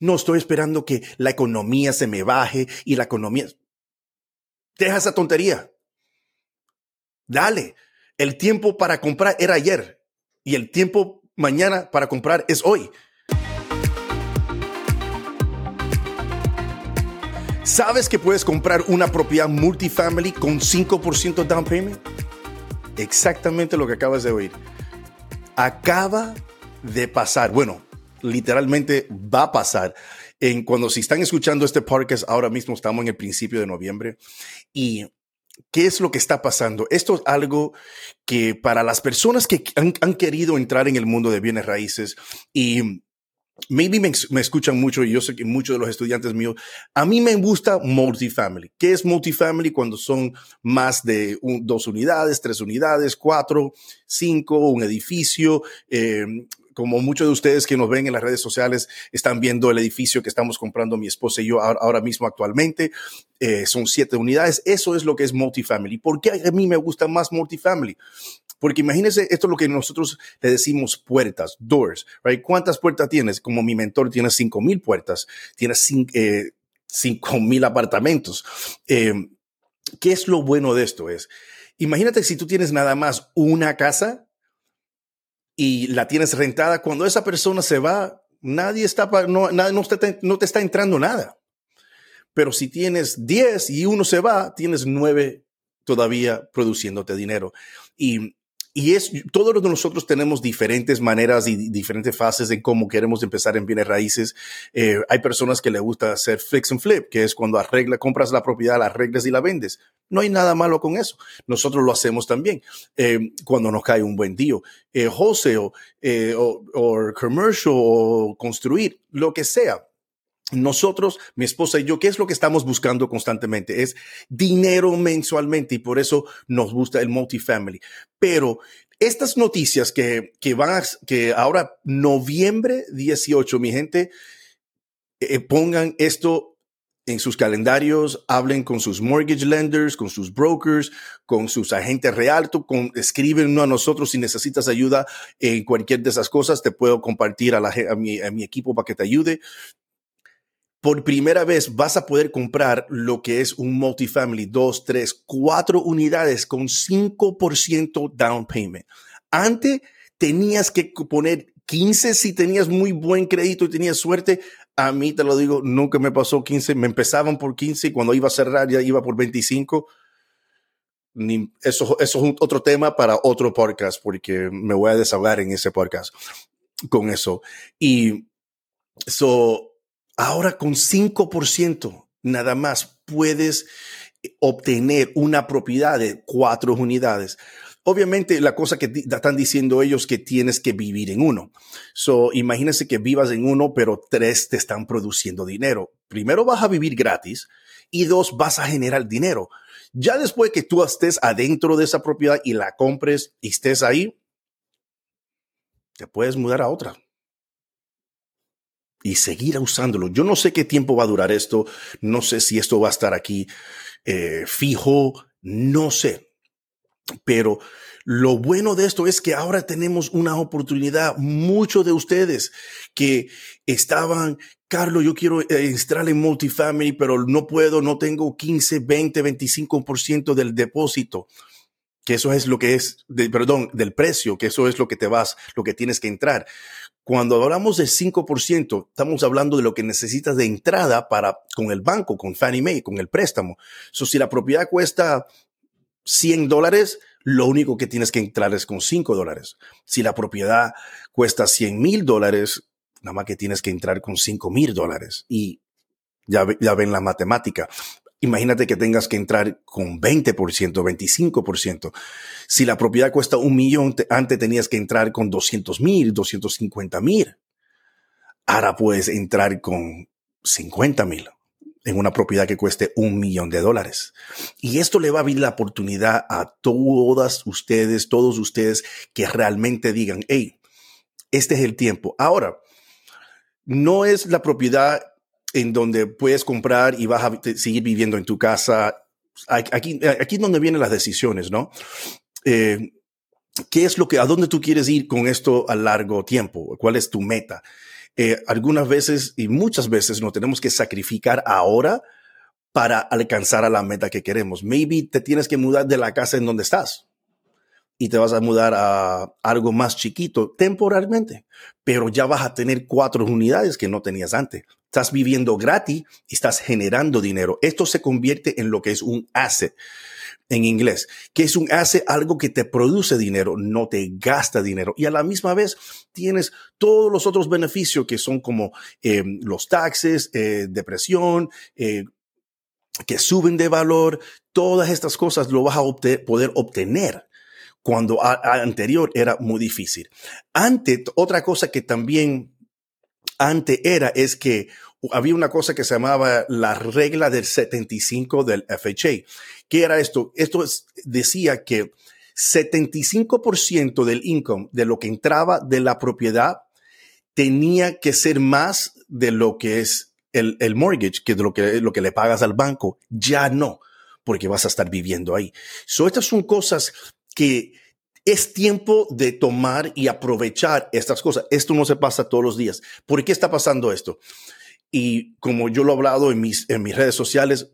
No estoy esperando que la economía se me baje y la economía... Deja esa tontería. Dale. El tiempo para comprar era ayer y el tiempo mañana para comprar es hoy. ¿Sabes que puedes comprar una propiedad multifamily con 5% down payment? Exactamente lo que acabas de oír. Acaba de pasar. Bueno, literalmente va a pasar. En cuando si están escuchando este podcast, ahora mismo estamos en el principio de noviembre y ¿Qué es lo que está pasando? Esto es algo que para las personas que han, querido entrar en el mundo de bienes raíces y maybe me, me, escuchan mucho y yo sé que muchos de los estudiantes míos, a mí me gusta multifamily. ¿Qué es multifamily cuando son más de dos unidades, tres unidades, cuatro, cinco, un edificio? Eh, como muchos de ustedes que nos ven en las redes sociales están viendo el edificio que estamos comprando mi esposa y yo ahora, mismo actualmente, eh, son siete unidades. Eso es lo que es multifamily. ¿Por qué a mí me gusta más multifamily? Porque imagínense, esto es lo que nosotros le decimos puertas, doors, right? ¿Cuántas puertas tienes? Como mi mentor tiene cinco mil puertas, tiene eh, cinco, mil apartamentos. Eh, ¿Qué es lo bueno de esto? Es, imagínate si tú tienes nada más una casa y la tienes rentada, cuando esa persona se va, nadie está, no, no, no te está entrando nada. Pero si tienes 10 y uno se va, tienes nueve todavía produciéndote dinero. Y y es, todos nosotros tenemos diferentes maneras y diferentes fases en cómo queremos empezar en bienes raíces. Eh, hay personas que le gusta hacer fix and flip, que es cuando arregla, compras la propiedad, la arreglas y la vendes. No hay nada malo con eso. Nosotros lo hacemos también eh, cuando nos cae un buen día. Eh, wholesale eh, o, o commercial o construir, lo que sea nosotros, mi esposa y yo, ¿qué es lo que estamos buscando constantemente? Es dinero mensualmente y por eso nos gusta el multifamily. Pero estas noticias que, que van a, que ahora noviembre 18, mi gente, eh, pongan esto en sus calendarios, hablen con sus mortgage lenders, con sus brokers, con sus agentes realto, con, escriben a nosotros si necesitas ayuda en cualquier de esas cosas, te puedo compartir a, la, a, mi, a mi equipo para que te ayude por primera vez vas a poder comprar lo que es un multifamily, dos, tres, cuatro unidades con 5% down payment. Antes tenías que poner 15 si tenías muy buen crédito y tenías suerte. A mí te lo digo, nunca me pasó 15. Me empezaban por 15 y cuando iba a cerrar ya iba por 25. Ni, eso, eso es otro tema para otro podcast porque me voy a desahogar en ese podcast con eso. Y so, Ahora con 5% nada más puedes obtener una propiedad de cuatro unidades. Obviamente, la cosa que están diciendo ellos que tienes que vivir en uno. So, imagínense que vivas en uno, pero tres te están produciendo dinero. Primero vas a vivir gratis y dos vas a generar dinero. Ya después que tú estés adentro de esa propiedad y la compres y estés ahí, te puedes mudar a otra y seguir usándolo. Yo no sé qué tiempo va a durar esto, no sé si esto va a estar aquí eh, fijo, no sé. Pero lo bueno de esto es que ahora tenemos una oportunidad, muchos de ustedes que estaban, Carlos, yo quiero entrar en multifamily, pero no puedo, no tengo 15, 20, 25% del depósito que eso es lo que es, perdón, del precio, que eso es lo que te vas, lo que tienes que entrar. Cuando hablamos de 5%, estamos hablando de lo que necesitas de entrada para, con el banco, con Fannie Mae, con el préstamo. So, si la propiedad cuesta 100 dólares, lo único que tienes que entrar es con 5 dólares. Si la propiedad cuesta 100 mil dólares, nada más que tienes que entrar con 5 mil dólares. Y ya, ya ven la matemática. Imagínate que tengas que entrar con 20%, 25%. Si la propiedad cuesta un millón, antes tenías que entrar con 200 mil, 250 mil. Ahora puedes entrar con 50 mil en una propiedad que cueste un millón de dólares. Y esto le va a abrir la oportunidad a todas ustedes, todos ustedes que realmente digan, hey, este es el tiempo. Ahora, no es la propiedad en donde puedes comprar y vas a seguir viviendo en tu casa. Aquí, aquí es donde vienen las decisiones, ¿no? Eh, ¿Qué es lo que, a dónde tú quieres ir con esto a largo tiempo? ¿Cuál es tu meta? eh, algunas veces y muchas veces nos tenemos que sacrificar ahora para alcanzar a la meta que queremos. Maybe te tienes que mudar de la casa en donde estás y te vas a mudar a algo más chiquito temporalmente, pero ya vas a tener cuatro unidades que no tenías antes. Estás viviendo gratis y estás generando dinero. Esto se convierte en lo que es un asset en inglés, que es un asset, algo que te produce dinero, no te gasta dinero. Y a la misma vez tienes todos los otros beneficios que son como eh, los taxes, eh, depresión, eh, que suben de valor, todas estas cosas lo vas a poder obtener cuando anterior era muy difícil. Ante, otra cosa que también ante era es que había una cosa que se llamaba la regla del 75 del FHA. ¿Qué era esto? Esto decía que 75% del income, de lo que entraba de la propiedad, tenía que ser más de lo que es el, el mortgage, que de lo que, lo que le pagas al banco. Ya no, porque vas a estar viviendo ahí. So, estas son cosas que es tiempo de tomar y aprovechar estas cosas. Esto no se pasa todos los días. ¿Por qué está pasando esto? Y como yo lo he hablado en mis, en mis redes sociales,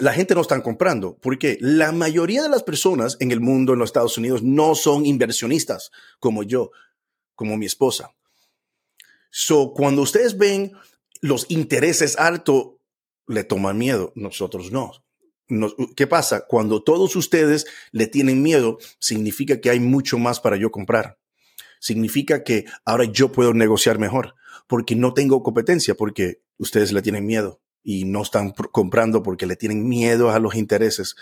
la gente no está comprando porque la mayoría de las personas en el mundo, en los Estados Unidos, no son inversionistas como yo, como mi esposa. So, cuando ustedes ven los intereses altos, le toman miedo. Nosotros no. ¿Qué pasa? Cuando todos ustedes le tienen miedo, significa que hay mucho más para yo comprar. Significa que ahora yo puedo negociar mejor porque no tengo competencia, porque ustedes le tienen miedo y no están comprando porque le tienen miedo a los intereses.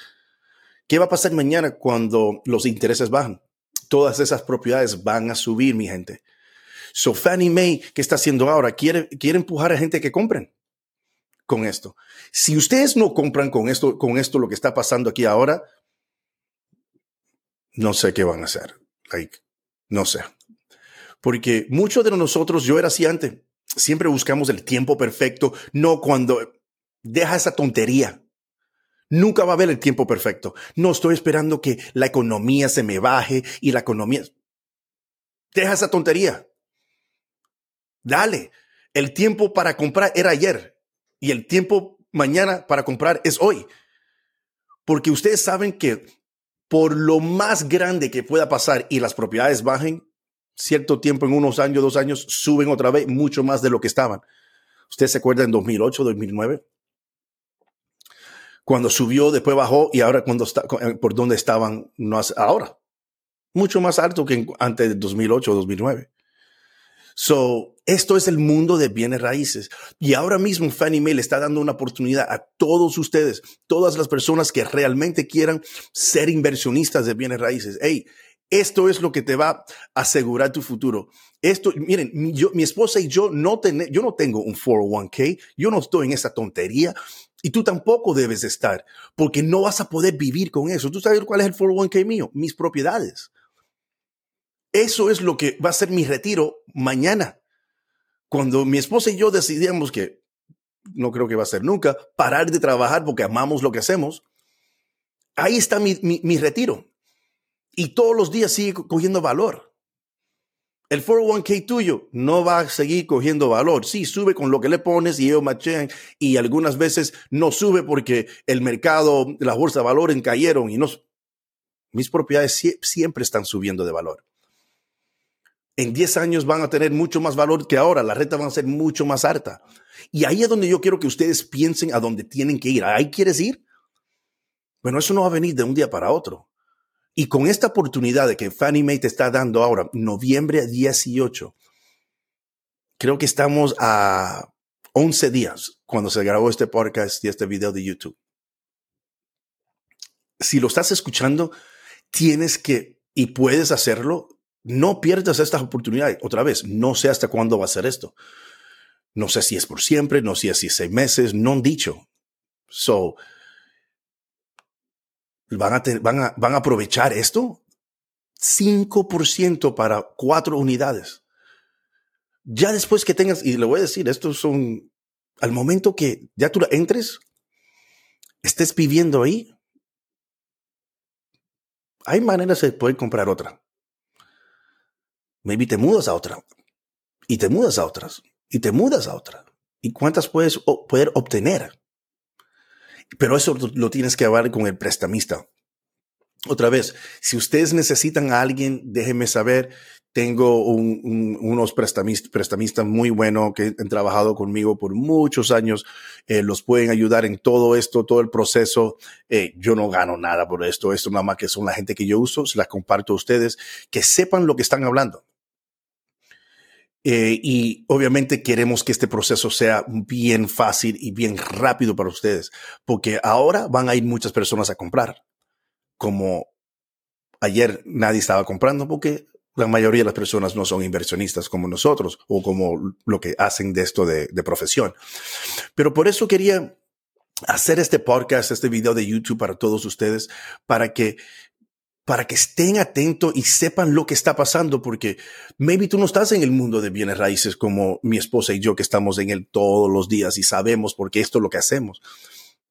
¿Qué va a pasar mañana cuando los intereses bajan? Todas esas propiedades van a subir, mi gente. So Fannie Mae, ¿qué está haciendo ahora? Quiere, quiere empujar a gente que compren con esto. Si ustedes no compran con esto, con esto lo que está pasando aquí ahora, no sé qué van a hacer. Like, no sé. Porque muchos de nosotros, yo era así antes, siempre buscamos el tiempo perfecto, no cuando deja esa tontería. Nunca va a haber el tiempo perfecto. No estoy esperando que la economía se me baje y la economía... Deja esa tontería. Dale. El tiempo para comprar era ayer y el tiempo mañana para comprar es hoy. Porque ustedes saben que por lo más grande que pueda pasar y las propiedades bajen, cierto tiempo, en unos años, dos años, suben otra vez mucho más de lo que estaban. ¿Ustedes se acuerdan en 2008, 2009? Cuando subió, después bajó y ahora cuando está, eh, por dónde estaban no ahora. Mucho más alto que antes de 2008 o 2009. So, esto es el mundo de bienes raíces. Y ahora mismo Fannie Mae le está dando una oportunidad a todos ustedes, todas las personas que realmente quieran ser inversionistas de bienes raíces. Hey, esto es lo que te va a asegurar tu futuro. Esto, miren, yo, mi esposa y yo no, ten, yo no tengo un 401k, yo no estoy en esa tontería y tú tampoco debes estar porque no vas a poder vivir con eso. ¿Tú sabes cuál es el 401k mío? Mis propiedades. Eso es lo que va a ser mi retiro mañana. Cuando mi esposa y yo decidíamos que, no creo que va a ser nunca, parar de trabajar porque amamos lo que hacemos, ahí está mi, mi, retiro. Y todos los días sigue cogiendo valor. El 401k tuyo no va a seguir cogiendo valor. Sí, sube con lo que le pones y ellos machean y algunas veces no sube porque el mercado, la bolsa de valores cayeron y no. Mis propiedades siempre están subiendo de valor en 10 años van a tener mucho más valor que ahora, la renta va a ser mucho más alta. Y ahí es donde yo quiero que ustedes piensen a dónde tienen que ir. ¿Ahí quieres ir? Bueno, eso no va a venir de un día para otro. Y con esta oportunidad de que Fannie Mae te está dando ahora, noviembre 18, creo que estamos a 11 días cuando se grabó este podcast y este video de YouTube. Si lo estás escuchando, tienes que y puedes hacerlo no pierdas esta oportunidad. Otra vez, no sé hasta cuándo va a ser esto. No sé si es por siempre, no sé si es seis meses, no han dicho. So, ¿van a, van a, van a aprovechar esto? 5% para cuatro unidades. Ya después que tengas, y le voy a decir, estos son, al momento que ya tú entres, estés viviendo ahí, hay maneras de poder comprar otra maybe te mudas a otra y te mudas a otras, y te mudas a otra. ¿Y cuántas puedes poder obtener? Pero eso lo tienes que hablar con el prestamista. Otra vez, si ustedes necesitan a alguien, déjenme saber. Tengo unos prestamistas, muy buenos que han trabajado conmigo por muchos años. Eh, los pueden ayudar en todo esto, todo el proceso. Eh, yo no gano nada por esto. Esto nada más que son la gente que yo uso. Se las comparto a ustedes. Que sepan lo que están hablando. Eh, y obviamente queremos que este proceso sea bien fácil y bien rápido para ustedes, porque ahora van a ir muchas personas a comprar. Como ayer nadie estaba comprando porque la mayoría de las personas no son inversionistas como nosotros o como lo que hacen de esto de, profesión. Pero por eso quería hacer este podcast, este video de YouTube para todos ustedes, para que para que estén atentos y sepan lo que está pasando, porque maybe tú no estás en el mundo de bienes raíces como mi esposa y yo que estamos en él todos los días y sabemos porque esto es lo que hacemos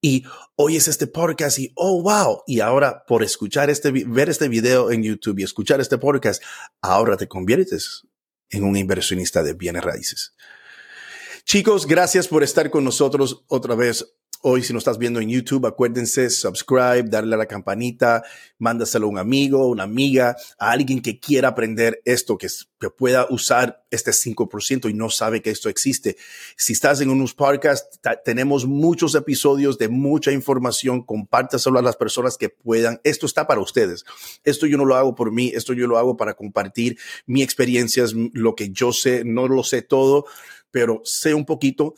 y oyes este podcast y, oh, wow. Y ahora por escuchar este, ver este video en YouTube y escuchar este podcast, ahora te conviertes en un inversionista de bienes raíces. Chicos, gracias por estar con nosotros otra vez Hoy, si nos estás viendo en YouTube, acuérdense, subscribe, darle a la campanita, mándaselo a un amigo, una amiga, a alguien que quiera aprender esto, que, que pueda usar este 5% y no sabe que esto existe. Si estás en unos podcasts, tenemos muchos episodios de mucha información. Compártaselo a las personas que puedan. Esto está para ustedes. Esto yo no lo hago por mí. Esto yo lo hago para compartir mi experiencias, lo que yo sé. No lo sé todo, pero sé un poquito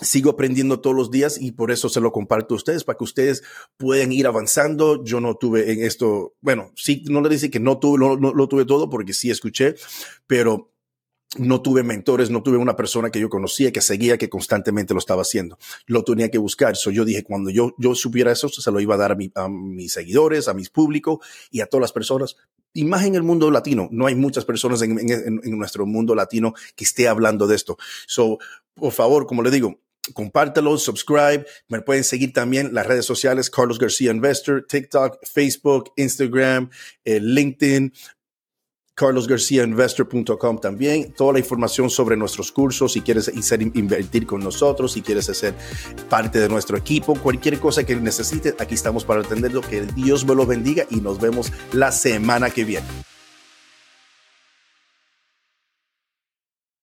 sigo aprendiendo todos los días y por eso se lo comparto a ustedes, para que ustedes puedan ir avanzando. Yo no tuve en esto, bueno, sí, no le dice que no tuve, no, lo tuve todo porque sí escuché, pero no tuve mentores, no tuve una persona que yo conocía, que seguía, que constantemente lo estaba haciendo. Lo tenía que buscar. So yo dije, cuando yo, yo supiera eso, se lo iba a dar a, mis seguidores, a mis públicos y a todas las personas. Y más en el mundo latino. No hay muchas personas en, en, en nuestro mundo latino que esté hablando de esto. So, por favor, como le digo, compártelo, subscribe. Me pueden seguir también las redes sociales, Carlos García Investor, TikTok, Facebook, Instagram, eh, LinkedIn, carlosgarciainvestor.com también. Toda la información sobre nuestros cursos, si quieres invertir con nosotros, si quieres ser parte de nuestro equipo, cualquier cosa que necesites, aquí estamos para atenderlo. Que Dios me lo bendiga y nos vemos la semana que viene.